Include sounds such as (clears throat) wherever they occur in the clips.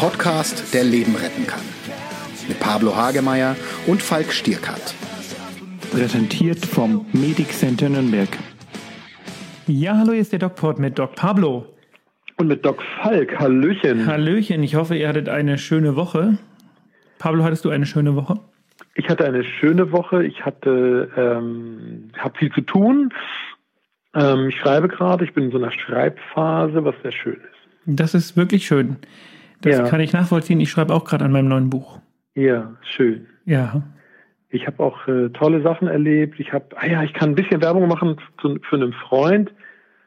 Podcast, der Leben retten kann. Mit Pablo Hagemeier und Falk Stierkat. Präsentiert vom Medic Center Nürnberg. Ja, hallo, hier ist der DocPod mit Doc Pablo. Und mit Doc Falk. Hallöchen. Hallöchen, ich hoffe, ihr hattet eine schöne Woche. Pablo, hattest du eine schöne Woche? Ich hatte eine schöne Woche. Ich hatte, ähm, habe viel zu tun. Ähm, ich schreibe gerade. Ich bin in so einer Schreibphase, was sehr schön ist. Das ist wirklich schön. Das Ja. kann ich nachvollziehen. Ich schreibe auch gerade an meinem neuen Buch. Ja, schön. Ja. Ich habe auch äh, tolle Sachen erlebt. Ich habe, ah ja, ich kann ein bisschen Werbung machen zu, für einen Freund.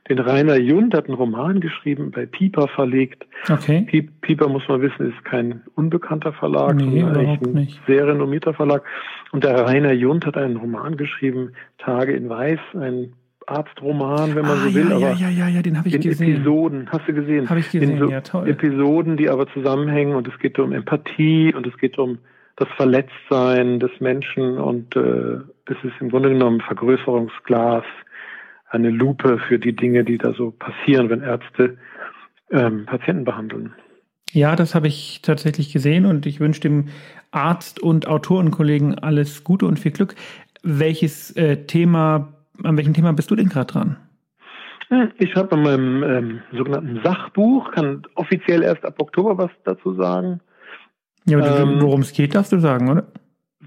Den Rainer Jund hat einen Roman geschrieben, bei Piper verlegt. Okay. Piep- Piper, muss man wissen, ist kein unbekannter Verlag, Nee, überhaupt ein nicht. sehr renommierter Verlag. Und der Rainer Jund hat einen Roman geschrieben, Tage in Weiß, ein Arztroman, wenn man ah, so will, ja, aber ja, ja, ja, den habe ich in gesehen. Episoden, hast du gesehen? Habe ich gesehen, so ja, toll. Episoden, die aber zusammenhängen und es geht um Empathie und es geht um das Verletztsein des Menschen und äh, es ist im Grunde genommen ein Vergrößerungsglas, eine Lupe für die Dinge, die da so passieren, wenn Ärzte ähm, Patienten behandeln. Ja, das habe ich tatsächlich gesehen und ich wünsche dem Arzt und Autorenkollegen alles Gute und viel Glück. Welches äh, Thema, an welchem Thema bist du denn gerade dran? Hm, Ich schreibe an meinem ähm, sogenannten Sachbuch, kann offiziell erst ab Oktober was dazu sagen. Ja, aber Ähm, worum es geht, darfst du sagen, oder?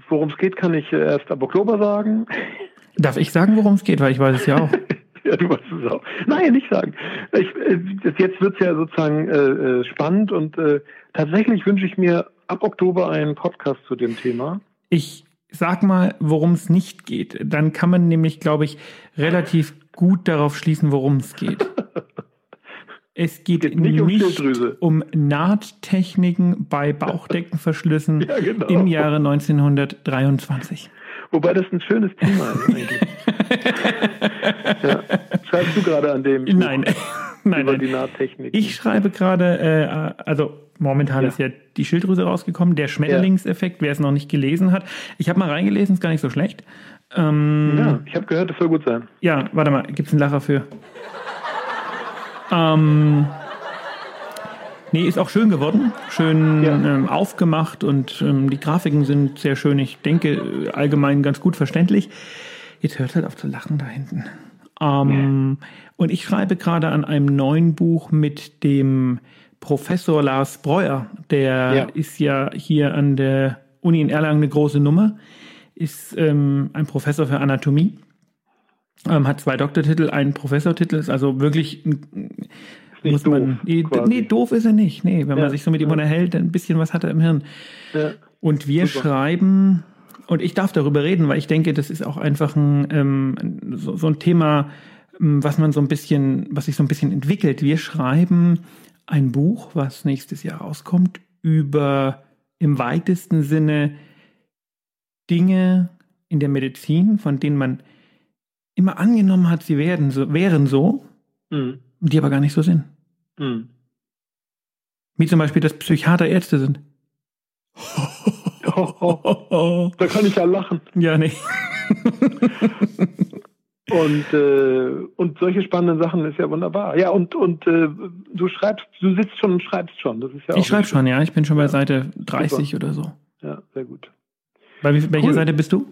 Worum es geht, kann ich äh, erst ab Oktober sagen. (laughs) Darf ich sagen, worum es geht, weil ich weiß es ja auch. (laughs) Ja, du weißt es auch. Nein, nicht sagen. Ich, äh, jetzt wird's ja sozusagen äh, äh, spannend und äh, tatsächlich wünsche ich mir ab Oktober einen Podcast zu dem Thema. Ich sag mal, worum es nicht geht. Dann kann man nämlich, glaube ich, relativ gut darauf schließen, worum es geht. (laughs) Es geht, Geht nicht nicht, um Schilddrüse. um Nahttechniken bei (laughs) Bauchdeckenverschlüssen Ja, genau. im Jahre 1923. Wobei das ein schönes Thema ist eigentlich. (laughs) ja. Schreibst du gerade an dem Nein, nein, über nein. die Nahtechnik? Ich schreibe gerade, äh, also momentan Ja. ist ja die Schilddrüse rausgekommen, der Schmetterlingseffekt, wer es noch nicht gelesen hat. Ich habe mal reingelesen, ist gar nicht so schlecht. Ähm, ja, ich habe gehört, das soll gut sein. Ja, warte mal, gibt's einen Lacher für? Ähm, nee, ist auch schön geworden, schön Ja. ähm, aufgemacht und ähm, die Grafiken sind sehr schön. Ich denke äh, allgemein ganz gut verständlich. Jetzt hört halt auf zu lachen da hinten. Ähm, Und ich schreibe gerade an einem neuen Buch mit dem Professor Lars Breuer. Der Ja. ist ja hier an der Uni in Erlangen eine große Nummer. Ist ähm, ein Professor für Anatomie. Ähm, hat zwei Doktortitel, einen Professortitel, ist also wirklich ein- nicht muss doof, man. Nee, quasi. nee, doof ist er nicht. Nee, wenn Ja, man sich so mit ihm ja. unterhält, ein bisschen was hat er im Hirn. Ja. Und wir Super. schreiben, und ich darf darüber reden, weil ich denke, das ist auch einfach ein, ähm, so, so ein Thema, ähm, was man so ein bisschen, was sich so ein bisschen entwickelt. Wir schreiben ein Buch, was nächstes Jahr rauskommt, über im weitesten Sinne Dinge in der Medizin, von denen man immer angenommen hat, sie werden so, wären so, Hm. die aber gar nicht so sind. Hm. Wie zum Beispiel, dass Psychiater Ärzte sind. (laughs) Da kann ich ja lachen. Ja, nee. (laughs) Und, äh, und solche spannenden Sachen ist ja wunderbar. Ja, und, und äh, du schreibst, du sitzt schon und schreibst schon. Das ist ja Ich schreibe schon, ja. Ich bin schon bei Seite 30 oder so. Ja, sehr gut. Bei welcher Cool. Seite bist du?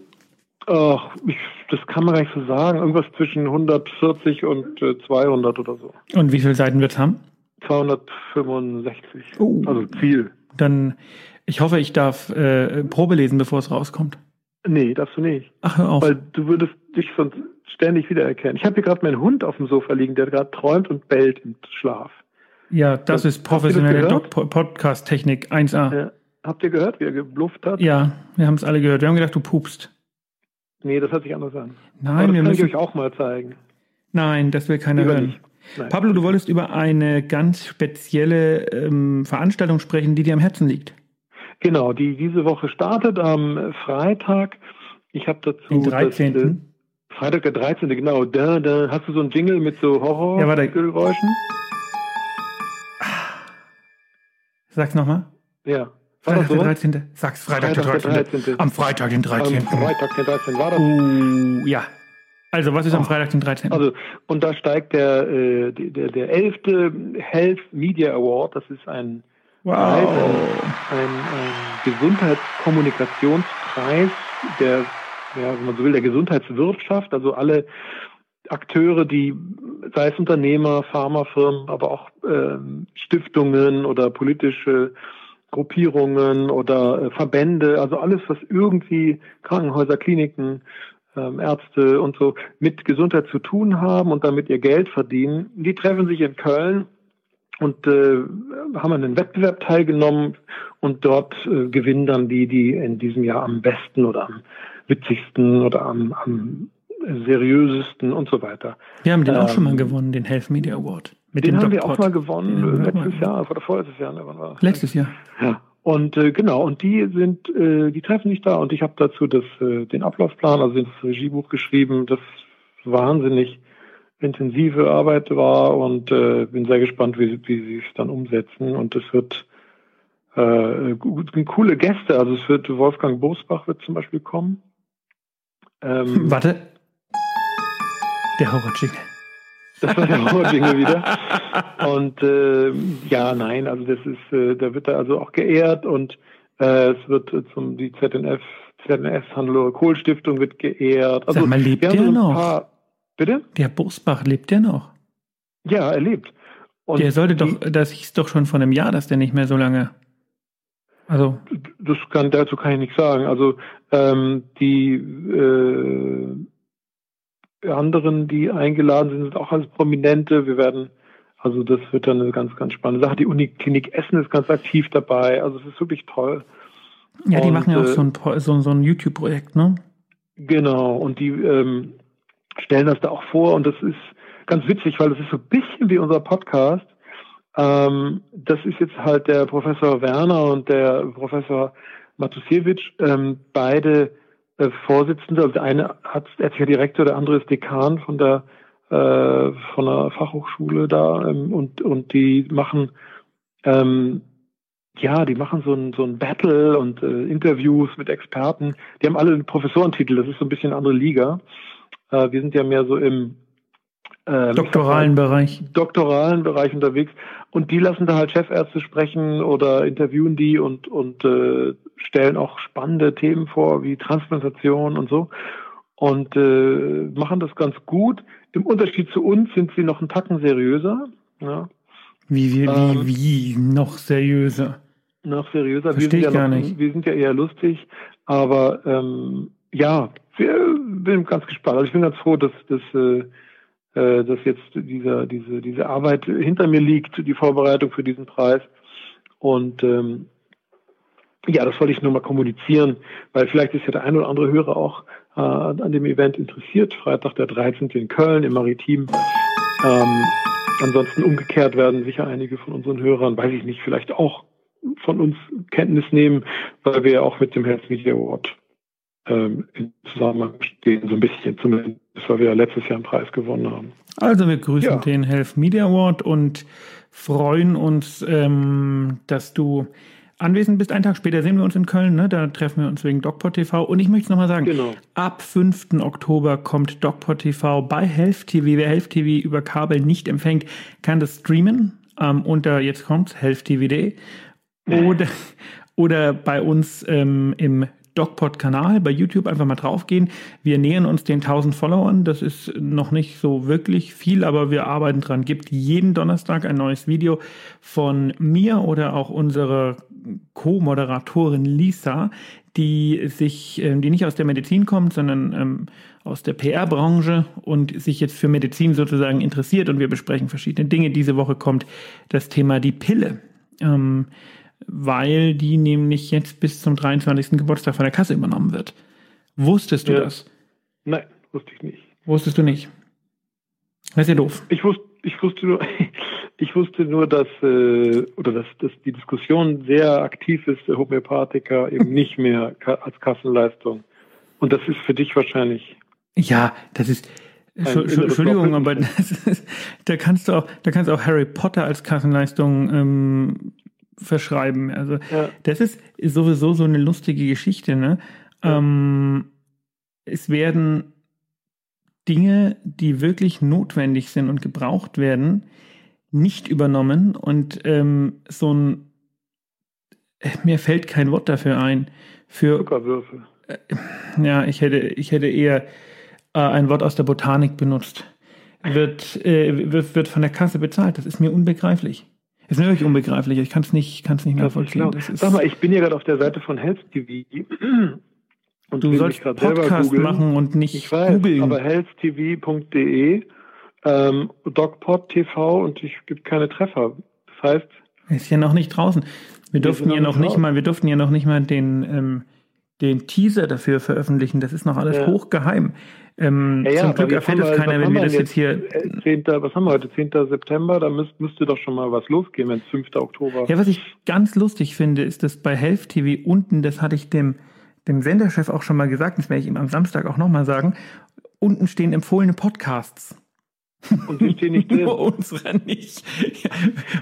Ach, ich, das kann man gar nicht so sagen. Irgendwas zwischen 140 und äh, 200 oder so. Und wie viele Seiten wird's haben? 265. Oh. Also Ziel. Dann, ich hoffe, ich darf äh, Probe lesen, bevor es rauskommt. Nee, darfst du nicht. Ach, hör auf. Weil du würdest dich sonst ständig wiedererkennen. Ich habe hier gerade meinen Hund auf dem Sofa liegen, der gerade träumt und bellt im Schlaf. ja, das ihr ist das professionelle Podcast-Technik 1A. Ja. Habt ihr gehört, wie er geblufft hat? Ja, wir haben es alle gehört. Wir haben gedacht, du pupst. Nee, das hört sich anders an. Aber Nein, das wir kann ich müssen. euch auch mal zeigen. Nein, das will keiner hören. Pablo, du wolltest über eine ganz spezielle ähm, Veranstaltung sprechen, die dir am Herzen liegt. Genau, die diese Woche startet am Freitag. Ich habe dazu Den das, 13. äh, Freitag der 13. genau. Da, da hast du so einen Jingle mit so Ja. Horrorgeräuschen? Sag's nochmal. Ja. Freitag das der 13. Sag's Freitag, Freitag der der 13. 13.. Am Freitag den 13. Am Freitag der 13. war das. Oh, ja. Also, was ist am Oh. Freitag den 13.? Also, und da steigt der, äh, der, der 11. Health Media Award. Das ist ein Preis, ein, ein Gesundheitskommunikationspreis der, ja, wenn man so will, der Gesundheitswirtschaft, also alle Akteure, die, sei es Unternehmer, Pharmafirmen, aber auch äh, Stiftungen oder politische Gruppierungen oder äh, Verbände, also alles, was irgendwie Krankenhäuser, Kliniken, ähm, Ärzte und so mit Gesundheit zu tun haben und damit ihr Geld verdienen, die treffen sich in Köln und äh, haben an den Wettbewerb teilgenommen und dort äh, gewinnen dann die, die in diesem Jahr am besten oder am witzigsten oder am, am seriösesten und so weiter. Wir haben den ähm, auch schon mal ähm, gewonnen, den Health Media Award. Mit den haben wir auch mal gewonnen, ja, letztes Jahr oder vorletztes Jahr. Ne, letztes Jahr. Ja. Und äh, genau, und die sind, äh, die treffen sich da und ich habe dazu das, äh, den Ablaufplan, also das Regiebuch geschrieben, das wahnsinnig intensive Arbeit war und äh, bin sehr gespannt, wie, wie sie es dann umsetzen. Und es wird äh, coole Gäste, also es wird Wolfgang Bosbach wird zum Beispiel kommen. Ähm, Warte. Der Horror-Jingle. Das war der Horror-Jingle wieder. Und äh, ja, nein, also das ist, äh, da wird er also auch geehrt und äh, es wird zum die ZNF, ZNS Hannelore Kohl Stiftung wird geehrt. Also, Sag mal, lebt der noch? Paar, bitte? Der Bosbach lebt der noch? Ja, er lebt. Und der sollte die, doch, das hieß doch schon vor einem Jahr, dass der nicht mehr so lange. Also. Das kann, dazu kann ich nichts sagen. Also ähm, die äh, anderen, die eingeladen sind, sind auch als Prominente. Wir werden, also das wird dann eine ganz, ganz spannende Sache. Die Uniklinik Essen ist ganz aktiv dabei. Also es ist wirklich toll. Ja, die und, machen ja auch so ein, äh, so, so ein YouTube-Projekt, ne? Genau, und die ähm, stellen das da auch vor und das ist ganz witzig, weil das ist so ein bisschen wie unser Podcast. Ähm, das ist jetzt halt der Professor Werner und der Professor Matusiewicz, ähm, beide äh, Vorsitzende, also der eine hat ärztlicher Direktor, der andere ist Dekan von der äh, von der Fachhochschule da ähm, und und die machen ähm, ja, die machen so ein, so ein Battle und äh, Interviews mit Experten. Die haben alle einen Professorentitel, das ist so ein bisschen eine andere Liga. Äh, wir sind ja mehr so im äh, doktoralen Bereich. Doktoralen Bereich unterwegs. Und die lassen da halt Chefärzte sprechen oder interviewen die und, und äh, stellen auch spannende Themen vor, wie Transplantation und so. Und äh, machen das ganz gut. Im Unterschied zu uns sind sie noch einen Tacken seriöser. Ja. Wie, wie, ähm, wie, noch seriöser? Noch seriöser. Verstehe wir sind, ja noch, wir sind ja eher lustig, aber ähm, ja, bin ganz gespannt. Also ich bin ganz froh, dass, dass, äh, äh, dass jetzt dieser, diese, diese Arbeit hinter mir liegt, die Vorbereitung für diesen Preis. Und ähm, ja, das wollte ich nur mal kommunizieren, weil vielleicht ist ja der ein oder andere Hörer auch äh, an dem Event interessiert. Freitag der 13. in Köln im Maritim. Ähm, ansonsten umgekehrt werden sicher einige von unseren Hörern, weiß ich nicht, vielleicht auch von uns Kenntnis nehmen, weil wir ja auch mit dem Health Media Award ähm, in Zusammenhang stehen, so ein bisschen zumindest, weil wir ja letztes Jahr einen Preis gewonnen haben. Also wir grüßen ja. den Health Media Award und freuen uns, ähm, dass du anwesend bist. Einen Tag später sehen wir uns in Köln, ne? da treffen wir uns wegen DocPod TV. Und ich möchte es nochmal sagen, genau. ab 5. Oktober kommt DocPod TV bei Health TV. Wer Health TV über Kabel nicht empfängt, kann das streamen ähm, unter, jetzt kommt's, healthtv.de oder, oder bei uns ähm, im DocPod-Kanal bei YouTube einfach mal draufgehen. Wir nähern uns den 1000 Followern. Das ist noch nicht so wirklich viel, aber wir arbeiten dran. Gibt jeden Donnerstag ein neues Video von mir oder auch unserer Co-Moderatorin Lisa, die sich, ähm, die nicht aus der Medizin kommt, sondern ähm, aus der PR-Branche und sich jetzt für Medizin sozusagen interessiert. Und wir besprechen verschiedene Dinge. Diese Woche kommt das Thema die Pille. Ähm, weil die nämlich jetzt bis zum 23. Geburtstag von der Kasse übernommen wird. Wusstest du ja. das? Nein, wusste ich nicht. Wusstest du nicht? Das ist ja doof. Ich wusste, ich wusste nur, (laughs) ich wusste nur, dass äh, oder dass, dass die Diskussion sehr aktiv ist, Homöopathika (laughs) eben nicht mehr als Kassenleistung. Und das ist für dich wahrscheinlich. Ja, das ist. Entschuldigung, aber (laughs) ist, da kannst du auch, da kannst du auch Harry Potter als Kassenleistung ähm, verschreiben. Also ja. das ist sowieso so eine lustige Geschichte. Ne? Ja. Ähm, es werden Dinge, die wirklich notwendig sind und gebraucht werden, nicht übernommen und ähm, so ein mir fällt kein Wort dafür ein. Für, Zuckerwürfel. ja, ich hätte, ich hätte eher äh, ein Wort aus der Botanik benutzt. Wird, äh, wird, wird von der Kasse bezahlt. Das ist mir unbegreiflich. Ist mir wirklich unbegreiflich. Ich kann es nicht, kann's nicht nachvollziehen. genau. Sag mal, ich bin ja gerade auf der Seite von Health (clears throat) TV. Und du sollst Podcast machen und nicht Ich weiß, googeln. aber healthtv.de, ähm, DocPod TV und ich gibt keine Treffer. Das heißt, Ist ja noch nicht draußen. Wir durften ja noch noch nicht mal, wir durften ja noch nicht mal den, ähm, den Teaser dafür veröffentlichen. Das ist noch alles Ja. hochgeheim. Ähm, ja, ja, zum Glück erfährt es wir- keiner, wenn wir das jetzt hier. Äh, 10. Was haben wir heute? 10. September, da müsst, müsste doch schon mal was losgehen, wenn es 5. Oktober Ja, was ich ganz lustig finde, ist, dass bei Health TV unten, das hatte ich dem, dem Senderchef auch schon mal gesagt, das werde ich ihm am Samstag auch nochmal sagen, unten stehen empfohlene Podcasts. Und die stehen nicht (laughs) drin. Nur unsere nicht. Ja,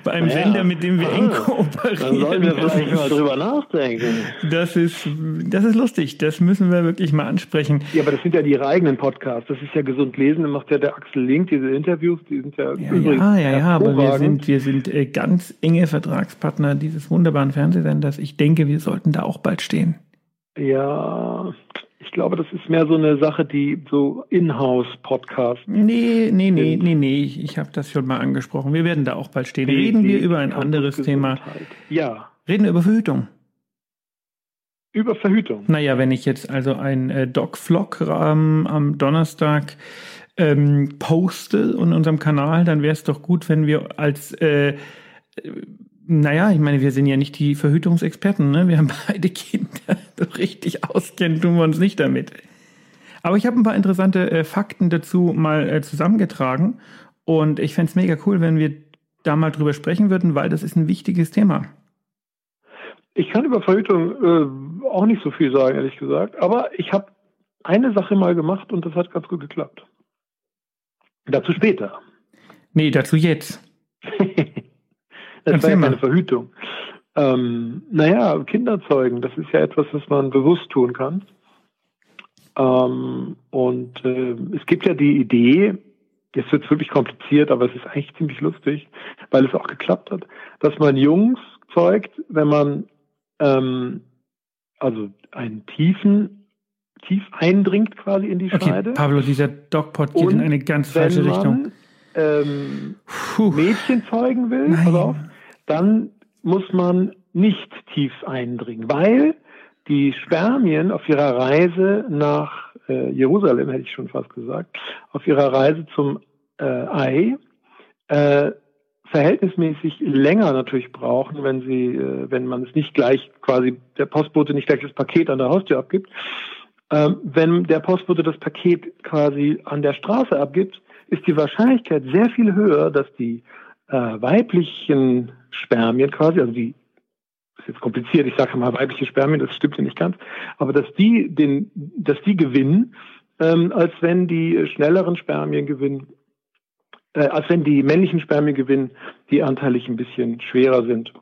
bei einem Ja. Sender, mit dem wir eng Ah, kooperieren. Dann sollten wir vielleicht mal drüber nachdenken. Das ist, das ist lustig. Das müssen wir wirklich mal ansprechen. Ja, aber das sind ja ihre eigenen Podcasts. Das ist ja gesund lesen. Da macht ja der Axel Link diese Interviews. Die sind ja, Ja, übrigens ja, ja, ja, aber wir sind, wir sind äh, ganz enge Vertragspartner dieses wunderbaren Fernsehsenders. Ich denke, wir sollten da auch bald stehen. Ja, ich glaube, das ist mehr so eine Sache, die so Inhouse-Podcast. Nee, nee, nee, nee, nee, ich, ich habe das schon mal angesprochen. Wir werden da auch bald stehen. Reden wir über ein anderes Thema. Ja, Reden wir über Verhütung. über Verhütung. Naja, wenn ich jetzt also ein äh, Doc-Vlog ähm, am Donnerstag ähm, poste in unserem Kanal, dann wäre es doch gut, wenn wir als, äh, äh, naja, ich meine, wir sind ja nicht die Verhütungsexperten, ne? Wir haben (laughs) beide Kinder. So (laughs) richtig auskennen tun wir uns nicht damit. Aber ich habe ein paar interessante äh, Fakten dazu mal äh, zusammengetragen und ich fände es mega cool, wenn wir da mal drüber sprechen würden, weil das ist ein wichtiges Thema. Ich kann über Verhütung äh, auch nicht so viel sagen, ehrlich gesagt. Aber ich habe eine Sache mal gemacht und das hat ganz gut geklappt. Dazu später. Nee, dazu jetzt. (laughs) das Erzähl war ja mal. keine Verhütung. Ähm, naja, Kinder zeugen, das ist ja etwas, was man bewusst tun kann. Ähm, und äh, es gibt ja die Idee, jetzt wird es wirklich kompliziert, aber es ist eigentlich ziemlich lustig, weil es auch geklappt hat, dass man Jungs zeugt, wenn man ähm, also einen tiefen, tief eindringt quasi in die Okay, Scheide. Pablo, dieser Dogpot geht Und in eine ganz falsche wenn Richtung. man ähm. Mädchen zeugen will, Nein. pass auf, dann muss man nicht tief eindringen, weil die Spermien auf ihrer Reise nach äh, Jerusalem, hätte ich schon fast gesagt, auf ihrer Reise zum äh, Ei, äh, verhältnismäßig länger natürlich brauchen, wenn sie, äh, wenn man es nicht gleich quasi, der Postbote nicht gleich das Paket an der Haustür abgibt. Ähm, wenn der Postbote das Paket quasi an der Straße abgibt, ist die Wahrscheinlichkeit sehr viel höher, dass die äh, weiblichen Spermien quasi, also die ist jetzt kompliziert, ich sage mal weibliche Spermien, das stimmt ja nicht ganz, aber dass die den, dass die gewinnen, ähm, als wenn die schnelleren Spermien gewinnen, äh, als wenn die männlichen Spermien gewinnen, die anteilig ein bisschen schwerer sind.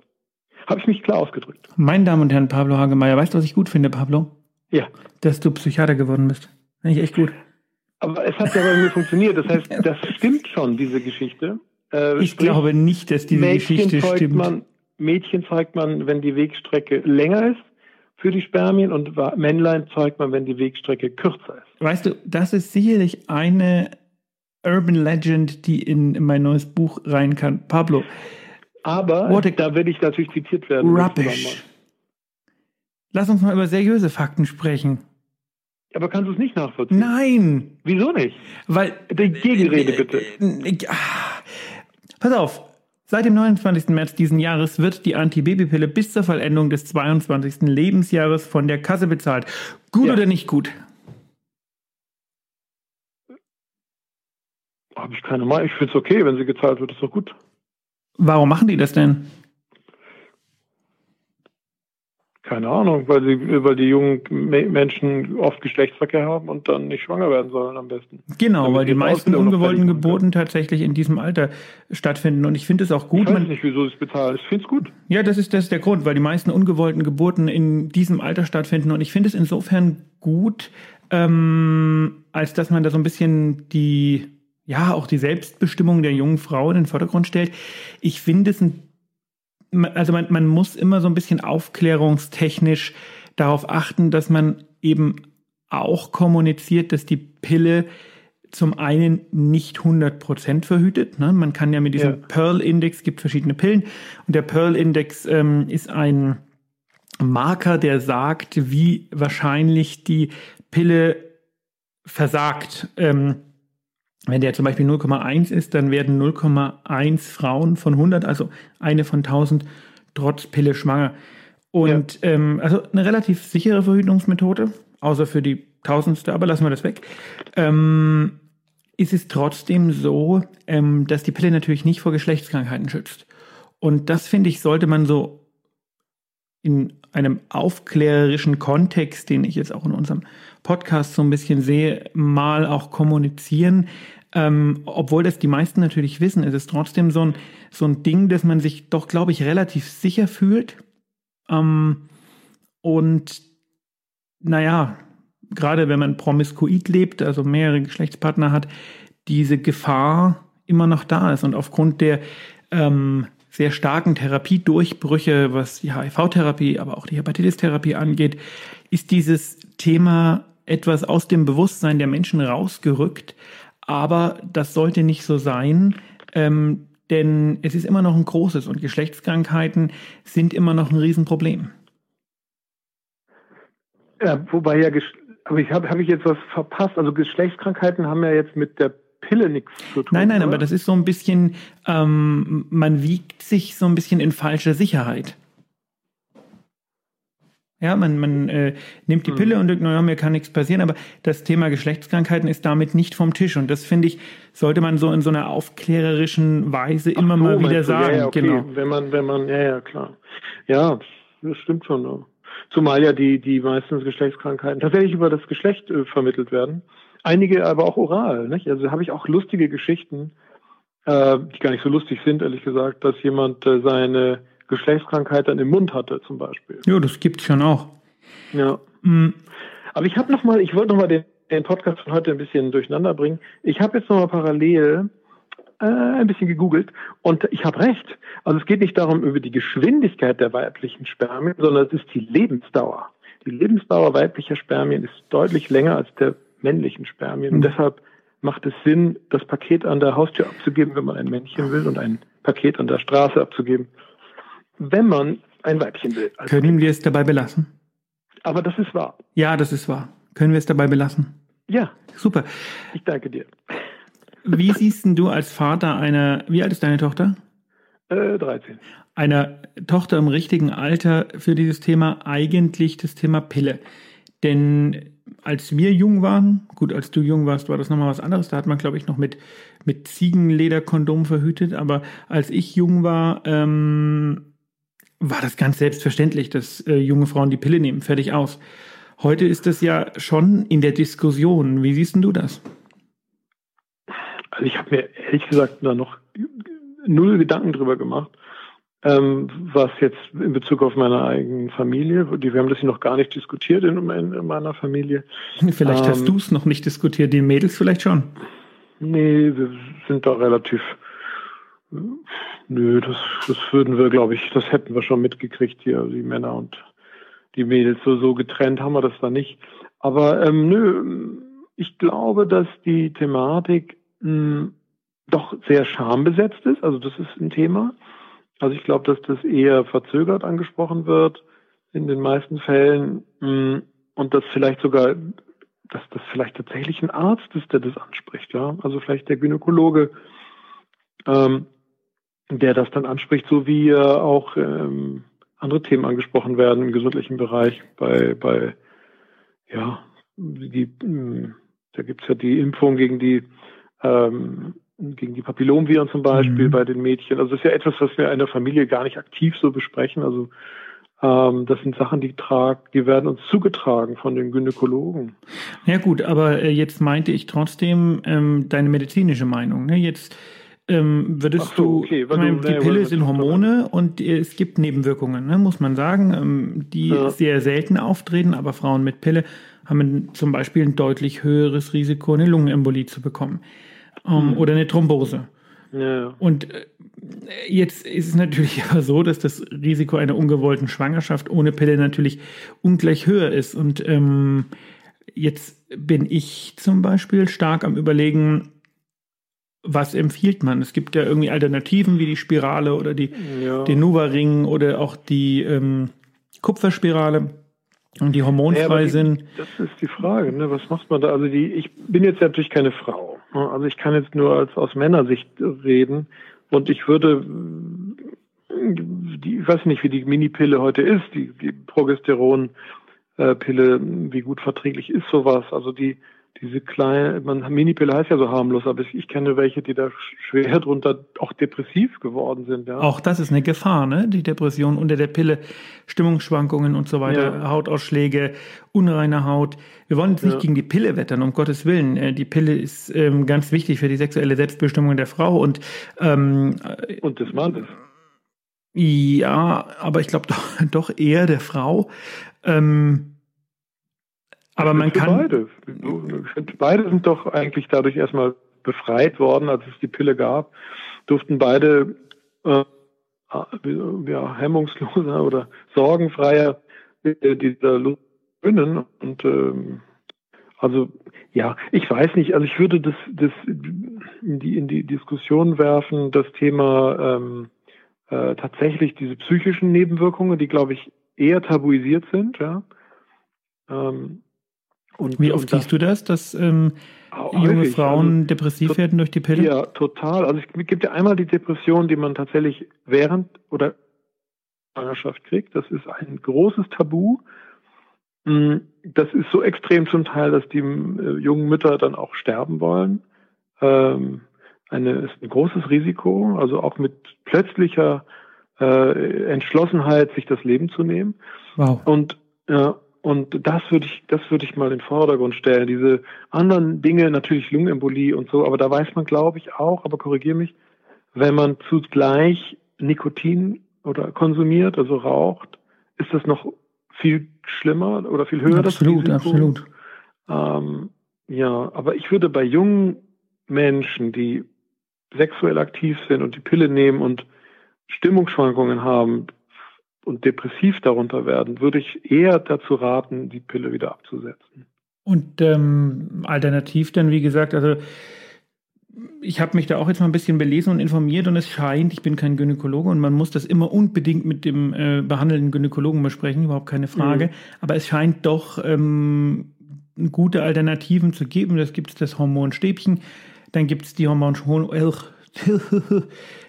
Habe ich mich klar ausgedrückt? Meine Damen und Herren, Pablo Hagemeyer, weißt du, was ich gut finde, Pablo? Ja. Dass du Psychiater geworden bist. Finde ich echt gut. Aber es hat ja bei mir (laughs) funktioniert. Das heißt, das stimmt schon, diese Geschichte. Äh, Ich sprich, glaube nicht, dass diese Mädchen Geschichte stimmt. Man, Mädchen zeigt man, wenn die Wegstrecke länger ist für die Spermien und Männlein zeugt man, wenn die Wegstrecke kürzer ist. Weißt du, das ist sicherlich eine Urban Legend, die in mein neues Buch rein kann. Pablo, Aber da will ich natürlich zitiert werden. rubbish. Lass uns mal über seriöse Fakten sprechen. Aber kannst du es nicht nachvollziehen? Nein, Wieso nicht? weil Die Gegenrede bitte. Äh, ah. Pass auf. Seit dem 29. März diesen Jahres wird die Antibabypille bis zur Vollendung des 22. Lebensjahres von der Kasse bezahlt. Gut Ja. oder nicht gut? Habe ich keine Meinung. Ich finde es okay, wenn sie gezahlt wird, ist doch gut. Warum machen die das denn? Keine Ahnung, weil sie, weil die jungen Me- Menschen oft Geschlechtsverkehr haben und dann nicht schwanger werden sollen am besten. Genau, Damit weil die meisten ungewollten Geburten tatsächlich in diesem Alter stattfinden. Und ich finde es auch gut. ich weiß Man, nicht, wieso sie es bezahlen. Ich finde es gut. ja, das ist, das ist der Grund, weil die meisten ungewollten Geburten in diesem Alter stattfinden. Und ich finde es insofern gut, ähm, als dass man da so ein bisschen die, ja, auch die Selbstbestimmung der jungen Frau in den Vordergrund stellt. Ich finde es ein also man, man muss immer so ein bisschen aufklärungstechnisch darauf achten, dass man eben auch kommuniziert, dass die Pille zum einen nicht 100% verhütet. Ne? Man kann ja mit diesem ja. Pearl-Index, gibt verschiedene Pillen, und der Pearl-Index ähm, ist ein Marker, der sagt, wie wahrscheinlich die Pille versagt. Ähm, wenn der zum Beispiel 0,1 ist, dann werden 0,1 Frauen von 100, also eine von 1000, trotz Pille schwanger. Und ja. ähm, also eine relativ sichere Verhütungsmethode, außer für die tausendste, aber lassen wir das weg. Ähm, ist es trotzdem so, ähm, dass die Pille natürlich nicht vor Geschlechtskrankheiten schützt. Und das finde ich, sollte man so in einem aufklärerischen Kontext, den ich jetzt auch in unserem Podcast so ein bisschen sehe, mal auch kommunizieren. Ähm, obwohl das die meisten natürlich wissen, ist es trotzdem so ein, so ein Ding, dass man sich doch, glaube ich, relativ sicher fühlt. Ähm, und naja, gerade wenn man promiskuit lebt, also mehrere Geschlechtspartner hat, diese Gefahr immer noch da ist. Und aufgrund der ähm, sehr starken Therapiedurchbrüche, was die HIV-Therapie, aber auch die Hepatitis-Therapie angeht, ist dieses Thema etwas aus dem Bewusstsein der Menschen rausgerückt. Aber das sollte nicht so sein, ähm, denn es ist immer noch ein großes und Geschlechtskrankheiten sind immer noch ein Riesenproblem. Ja, wobei ja, aber ich habe hab ich jetzt was verpasst. Also Geschlechtskrankheiten haben ja jetzt mit der Pille nichts zu tun. Nein, nein, oder? aber das ist so ein bisschen, ähm, man wiegt sich so ein bisschen in falscher Sicherheit. Ja, man, man äh, nimmt die hm. Pille und denkt, naja, mir kann nichts passieren, aber das Thema Geschlechtskrankheiten ist damit nicht vom Tisch. Und das finde ich, sollte man so in so einer aufklärerischen Weise immer so, mal wieder sagen. Ja, ja, okay. Genau. Wenn man, wenn man, ja, ja, klar. Ja, das stimmt schon. Zumal ja die, die meistens Geschlechtskrankheiten tatsächlich über das Geschlecht äh, vermittelt werden. Einige aber auch oral. Nicht? Also habe ich auch lustige Geschichten, äh, die gar nicht so lustig sind, ehrlich gesagt, dass jemand äh, seine Geschlechtskrankheit dann im Mund hatte, zum Beispiel. Ja, das gibt's schon auch. Ja. Mhm. Aber ich habe noch mal, ich wollte noch mal den, den Podcast von heute ein bisschen durcheinander bringen. Ich habe jetzt noch mal parallel äh, ein bisschen gegoogelt und ich habe recht. Also es geht nicht darum über die Geschwindigkeit der weiblichen Spermien, sondern es ist die Lebensdauer. Die Lebensdauer weiblicher Spermien ist deutlich länger als der männlichen Spermien. Und mhm. deshalb macht es Sinn, das Paket an der Haustür abzugeben, wenn man ein Männchen will, und ein Paket an der Straße abzugeben, wenn man ein Weibchen will. Also Können wir es dabei belassen? Aber das ist wahr. Ja, das ist wahr. Können wir es dabei belassen? Ja. Super. Ich danke dir. Wie siehst du als Vater einer, wie alt ist deine Tochter? Äh, 13. Einer Tochter im richtigen Alter für dieses Thema eigentlich das Thema Pille. Denn als wir jung waren, gut, als du jung warst, war das nochmal was anderes. Da hat man, glaube ich, noch mit, mit Ziegenlederkondom verhütet. Aber als ich jung war, ähm, war das ganz selbstverständlich, dass äh, junge Frauen die Pille nehmen. Fertig aus. Heute ist das ja schon in der Diskussion. Wie siehst du das? Also ich habe mir ehrlich gesagt da noch null Gedanken drüber gemacht. Ähm, was jetzt in Bezug auf meine eigene Familie, die, wir haben das hier noch gar nicht diskutiert in, in, in meiner Familie. Vielleicht ähm, hast du es noch nicht diskutiert, die Mädels vielleicht schon. Nee, wir sind da relativ. Nö, das, das würden wir, glaube ich, das hätten wir schon mitgekriegt hier, die Männer und die Mädels. So, so getrennt haben wir das da nicht. Aber ähm, nö, ich glaube, dass die Thematik mh, hm, doch sehr schambesetzt ist. Also das ist ein Thema. Also ich glaube, dass das eher verzögert angesprochen wird in den meisten Fällen hm, und dass vielleicht sogar, dass das vielleicht tatsächlich ein Arzt ist, der das anspricht, ja. Also vielleicht der Gynäkologe, ähm, der das dann anspricht, so wie äh, auch ähm, andere Themen angesprochen werden im gesundlichen Bereich bei, bei ja, die, hm, da gibt's ja die Impfung gegen die ähm, gegen die Papillomviren zum Beispiel mhm. bei den Mädchen. Also das ist ja etwas, was wir in der Familie gar nicht aktiv so besprechen. Also ähm, das sind Sachen, die tragen, die werden uns zugetragen von den Gynäkologen. Ja gut, aber äh, jetzt meinte ich trotzdem ähm, deine medizinische Meinung. Ne? Jetzt ähm, würdest so, okay. du, meine, die Pille sind Hormone und es gibt Nebenwirkungen, ne, muss man sagen, ähm, die ja. sehr selten auftreten, aber Frauen mit Pille haben zum Beispiel ein deutlich höheres Risiko, eine Lungenembolie zu bekommen ähm, mhm. oder eine Thrombose. Ja. Und äh, jetzt ist es natürlich (laughs) aber so, dass das Risiko einer ungewollten Schwangerschaft ohne Pille natürlich ungleich höher ist. Und ähm, jetzt bin ich zum Beispiel stark am Überlegen, was empfiehlt man? Es gibt ja irgendwie Alternativen wie die Spirale oder die, ja. den Nuva-Ring oder auch die ähm, Kupferspirale und die hormonfrei ja, sind. Das ist die Frage, ne? was macht man da? Also die, ich bin jetzt natürlich keine Frau. Also ich kann jetzt nur als aus Männersicht reden und ich würde, die, ich weiß nicht, wie die Minipille heute ist, die, die Progesteron. Pille, wie gut verträglich ist sowas? Also die, diese kleine, man, Minipille heißt ja so harmlos, aber ich, ich kenne welche, die da schwer drunter auch depressiv geworden sind. Ja. Auch das ist eine Gefahr, ne? Die Depression unter der Pille, Stimmungsschwankungen und so weiter, ja. Hautausschläge, unreine Haut. Wir wollen jetzt nicht ja. gegen die Pille wettern, um Gottes Willen. Äh, die Pille ist ähm, ganz wichtig für die sexuelle Selbstbestimmung der Frau und ähm, und des Mannes. Ja, aber ich glaube (laughs) doch, doch eher der Frau. Ähm, aber man kann. Beide. beide sind doch eigentlich dadurch erstmal befreit worden, als es die Pille gab, durften beide äh, ja, hemmungsloser oder sorgenfreier dieser Lust gewinnen. Und ähm, also ja, ich weiß nicht, also ich würde das, das in, die, in die Diskussion werfen, das Thema ähm, äh, tatsächlich diese psychischen Nebenwirkungen, die glaube ich eher tabuisiert sind, ja. Ähm, und, Wie oft siehst du das, dass ähm, junge häufig. Frauen also, depressiv werden durch die Pille? Ja, total. Also es gibt ja einmal die Depression, die man tatsächlich während oder Schwangerschaft kriegt. Das ist ein großes Tabu. Mm, das ist so extrem zum Teil, dass die äh, jungen Mütter dann auch sterben wollen. Ähm, eine, ist ein großes Risiko, also auch mit plötzlicher äh, Entschlossenheit, sich das Leben zu nehmen. Wow. Und ja, und das würde ich, das würde ich mal in den Vordergrund stellen. Diese anderen Dinge, natürlich Lungenembolie und so, aber da weiß man, glaube ich, auch, aber korrigiere mich, wenn man zugleich Nikotin oder konsumiert, also raucht, ist das noch viel schlimmer oder viel höher. Absolut, das absolut. Ähm, ja, aber ich würde bei jungen Menschen, die sexuell aktiv sind und die Pille nehmen und Stimmungsschwankungen haben, und depressiv darunter werden, würde ich eher dazu raten, die Pille wieder abzusetzen. Und ähm, alternativ dann, wie gesagt, also ich habe mich da auch jetzt mal ein bisschen belesen und informiert und es scheint, ich bin kein Gynäkologe und man muss das immer unbedingt mit dem äh, behandelnden Gynäkologen besprechen, überhaupt keine Frage. Mhm. Aber es scheint doch ähm, gute Alternativen zu geben. Das gibt es das Hormonstäbchen, dann gibt es die Hormon (laughs)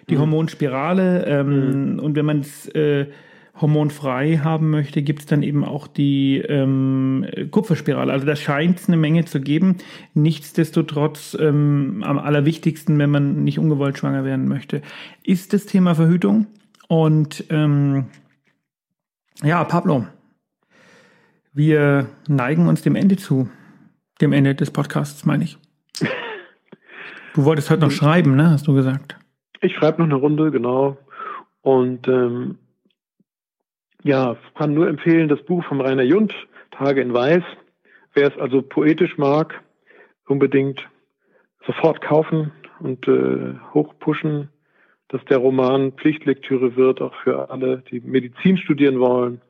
die mhm. Hormonspirale ähm, mhm. und wenn man es äh, hormonfrei haben möchte, gibt es dann eben auch die ähm, Kupferspirale. Also da scheint es eine Menge zu geben. Nichtsdestotrotz ähm, am allerwichtigsten, wenn man nicht ungewollt schwanger werden möchte, ist das Thema Verhütung. Und ähm, ja, Pablo, wir neigen uns dem Ende zu. Dem Ende des Podcasts, meine ich. Du wolltest heute noch (laughs) schreiben, ne? Hast du gesagt? Ich schreibe noch eine Runde, genau. Und ähm, ja, kann nur empfehlen, das Buch von Rainer Jund, Tage in Weiß. Wer es also poetisch mag, unbedingt sofort kaufen und äh, hochpushen, dass der Roman Pflichtlektüre wird, auch für alle, die Medizin studieren wollen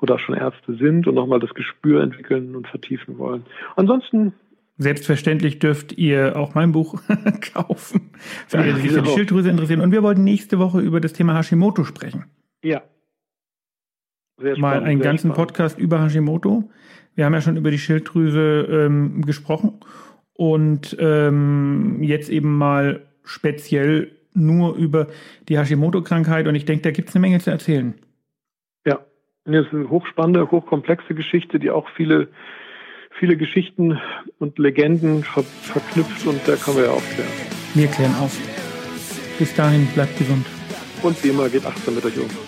oder schon Ärzte sind und nochmal das Gespür entwickeln und vertiefen wollen. Ansonsten Selbstverständlich dürft ihr auch mein Buch (laughs) kaufen, alle, die sich für die Schilddrüse interessieren. Und wir wollten nächste Woche über das Thema Hashimoto sprechen. Ja, sehr mal einen ganzen spannend. Podcast über Hashimoto. Wir haben ja schon über die Schilddrüse ähm, gesprochen und ähm, jetzt eben mal speziell nur über die Hashimoto-Krankheit und ich denke, da gibt es eine Menge zu erzählen. Ja, das ist eine hochspannende, hochkomplexe Geschichte, die auch viele, viele Geschichten und Legenden ver verknüpft und da können wir ja aufklären. Wir klären auf. Bis dahin, bleibt gesund. Und wie immer, geht achtsam mit euch um.